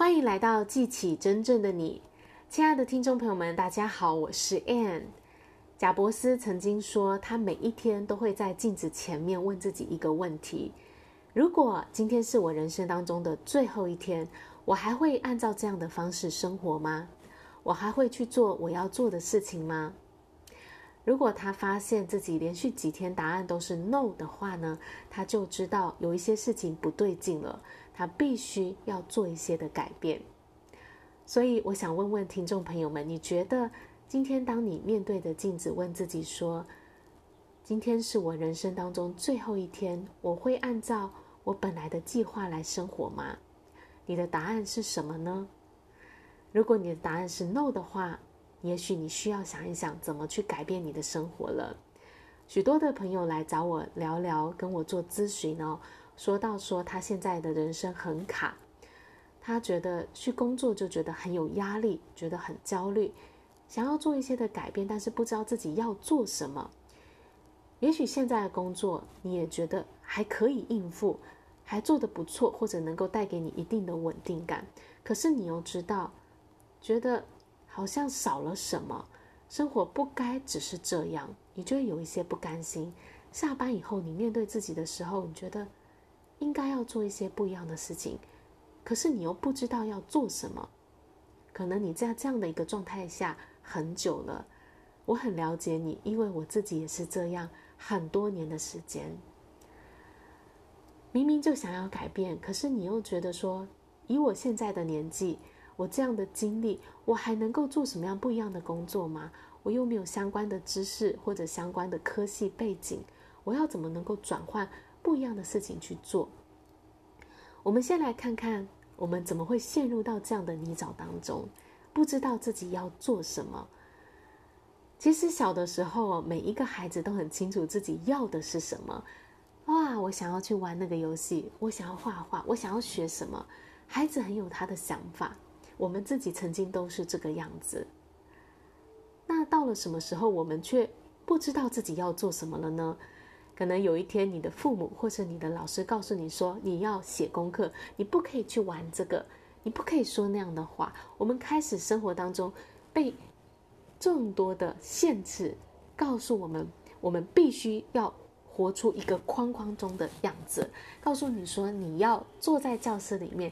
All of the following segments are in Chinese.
欢迎来到记起真正的你，亲爱的听众朋友们，大家好，我是 Anne。贾伯斯曾经说，他每一天都会在镜子前面问自己一个问题：如果今天是我人生当中的最后一天，我还会按照这样的方式生活吗？我还会去做我要做的事情吗？如果他发现自己连续几天答案都是 no 的话呢，他就知道有一些事情不对劲了。他必须要做一些的改变，所以我想问问听众朋友们，你觉得今天当你面对着镜子问自己说：“今天是我人生当中最后一天，我会按照我本来的计划来生活吗？”你的答案是什么呢？如果你的答案是 no 的话，也许你需要想一想怎么去改变你的生活了。许多的朋友来找我聊聊，跟我做咨询哦。说到说他现在的人生很卡，他觉得去工作就觉得很有压力，觉得很焦虑，想要做一些的改变，但是不知道自己要做什么。也许现在的工作你也觉得还可以应付，还做得不错，或者能够带给你一定的稳定感，可是你又知道，觉得好像少了什么，生活不该只是这样，你就会有一些不甘心。下班以后，你面对自己的时候，你觉得。应该要做一些不一样的事情，可是你又不知道要做什么。可能你在这样的一个状态下很久了，我很了解你，因为我自己也是这样很多年的时间。明明就想要改变，可是你又觉得说，以我现在的年纪，我这样的经历，我还能够做什么样不一样的工作吗？我又没有相关的知识或者相关的科系背景，我要怎么能够转换？不一样的事情去做。我们先来看看，我们怎么会陷入到这样的泥沼当中，不知道自己要做什么。其实小的时候，每一个孩子都很清楚自己要的是什么。哇，我想要去玩那个游戏，我想要画画，我想要学什么。孩子很有他的想法，我们自己曾经都是这个样子。那到了什么时候，我们却不知道自己要做什么了呢？可能有一天，你的父母或者你的老师告诉你说，你要写功课，你不可以去玩这个，你不可以说那样的话。我们开始生活当中被众多的限制告诉我们，我们必须要活出一个框框中的样子。告诉你说，你要坐在教室里面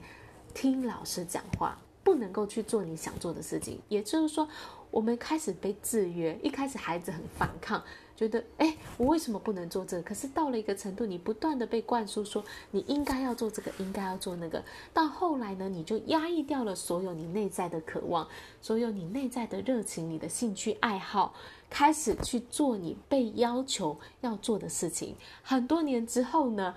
听老师讲话，不能够去做你想做的事情。也就是说，我们开始被制约。一开始孩子很反抗。觉得哎，我为什么不能做这个？可是到了一个程度，你不断的被灌输说你应该要做这个，应该要做那个。到后来呢，你就压抑掉了所有你内在的渴望，所有你内在的热情，你的兴趣爱好，开始去做你被要求要做的事情。很多年之后呢，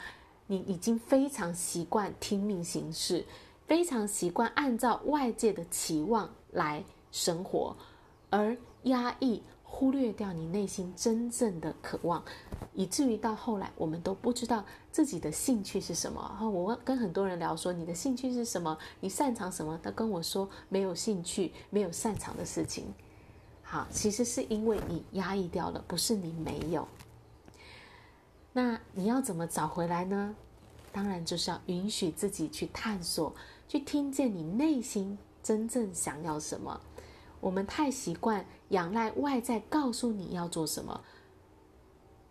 你已经非常习惯听命行事，非常习惯按照外界的期望来生活，而压抑。忽略掉你内心真正的渴望，以至于到后来我们都不知道自己的兴趣是什么。我跟很多人聊说，你的兴趣是什么？你擅长什么？他跟我说没有兴趣，没有擅长的事情。好，其实是因为你压抑掉了，不是你没有。那你要怎么找回来呢？当然就是要允许自己去探索，去听见你内心真正想要什么。我们太习惯仰赖外在告诉你要做什么，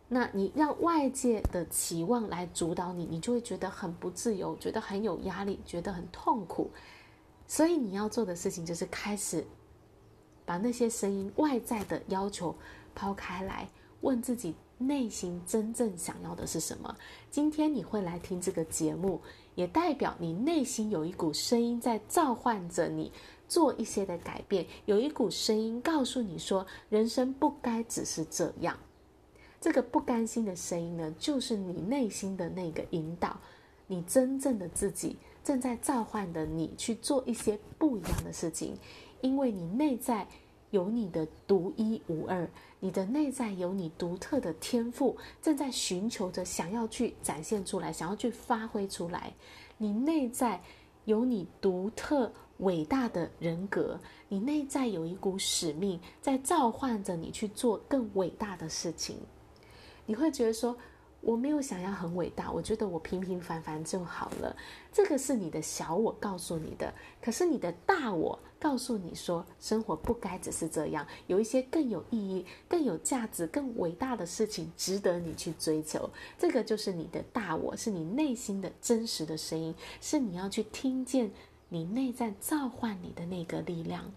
那你让外界的期望来主导你，你就会觉得很不自由，觉得很有压力，觉得很痛苦。所以你要做的事情就是开始把那些声音、外在的要求抛开来，问自己内心真正想要的是什么。今天你会来听这个节目，也代表你内心有一股声音在召唤着你。做一些的改变，有一股声音告诉你说，人生不该只是这样。这个不甘心的声音呢，就是你内心的那个引导，你真正的自己正在召唤的你去做一些不一样的事情，因为你内在有你的独一无二，你的内在有你独特的天赋，正在寻求着想要去展现出来，想要去发挥出来。你内在有你独特。伟大的人格，你内在有一股使命在召唤着你去做更伟大的事情。你会觉得说，我没有想要很伟大，我觉得我平平凡凡就好了。这个是你的小我告诉你的，可是你的大我告诉你说，生活不该只是这样，有一些更有意义、更有价值、更伟大的事情值得你去追求。这个就是你的大我，是你内心的真实的声音，是你要去听见你内在召唤你的那个力量。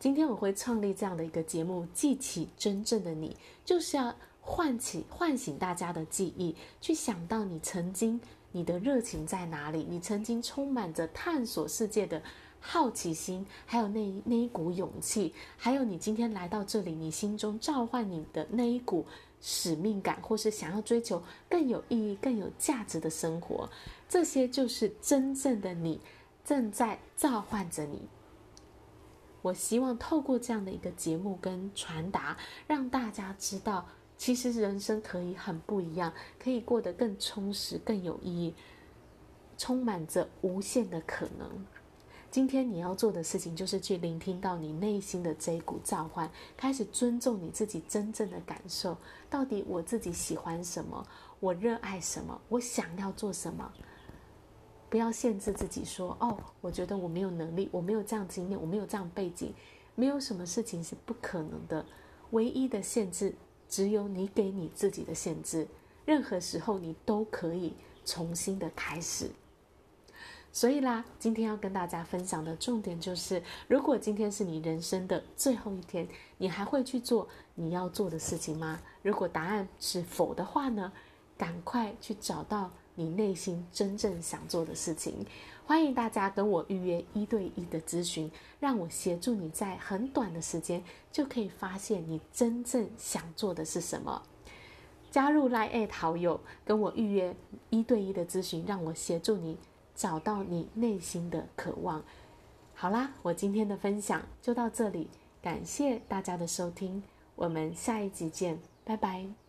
今天我会创立这样的一个节目，记起真正的你，就是要。唤起、唤醒大家的记忆，去想到你曾经你的热情在哪里？你曾经充满着探索世界的好奇心，还有那那一股勇气，还有你今天来到这里，你心中召唤你的那一股使命感，或是想要追求更有意义、更有价值的生活，这些就是真正的你正在召唤着你。我希望透过这样的一个节目跟传达，让大家知道。其实人生可以很不一样，可以过得更充实、更有意义，充满着无限的可能。今天你要做的事情，就是去聆听到你内心的这一股召唤，开始尊重你自己真正的感受。到底我自己喜欢什么？我热爱什么？我想要做什么？不要限制自己说：“哦，我觉得我没有能力，我没有这样经验，我没有这样背景，没有什么事情是不可能的。”唯一的限制。只有你给你自己的限制，任何时候你都可以重新的开始。所以啦，今天要跟大家分享的重点就是：如果今天是你人生的最后一天，你还会去做你要做的事情吗？如果答案是否的话呢，赶快去找到你内心真正想做的事情。欢迎大家跟我预约一对一的咨询，让我协助你在很短的时间就可以发现你真正想做的是什么。加入 LINE@ 好友，跟我预约一对一的咨询，让我协助你找到你内心的渴望。好啦，我今天的分享就到这里，感谢大家的收听，我们下一集见，拜拜。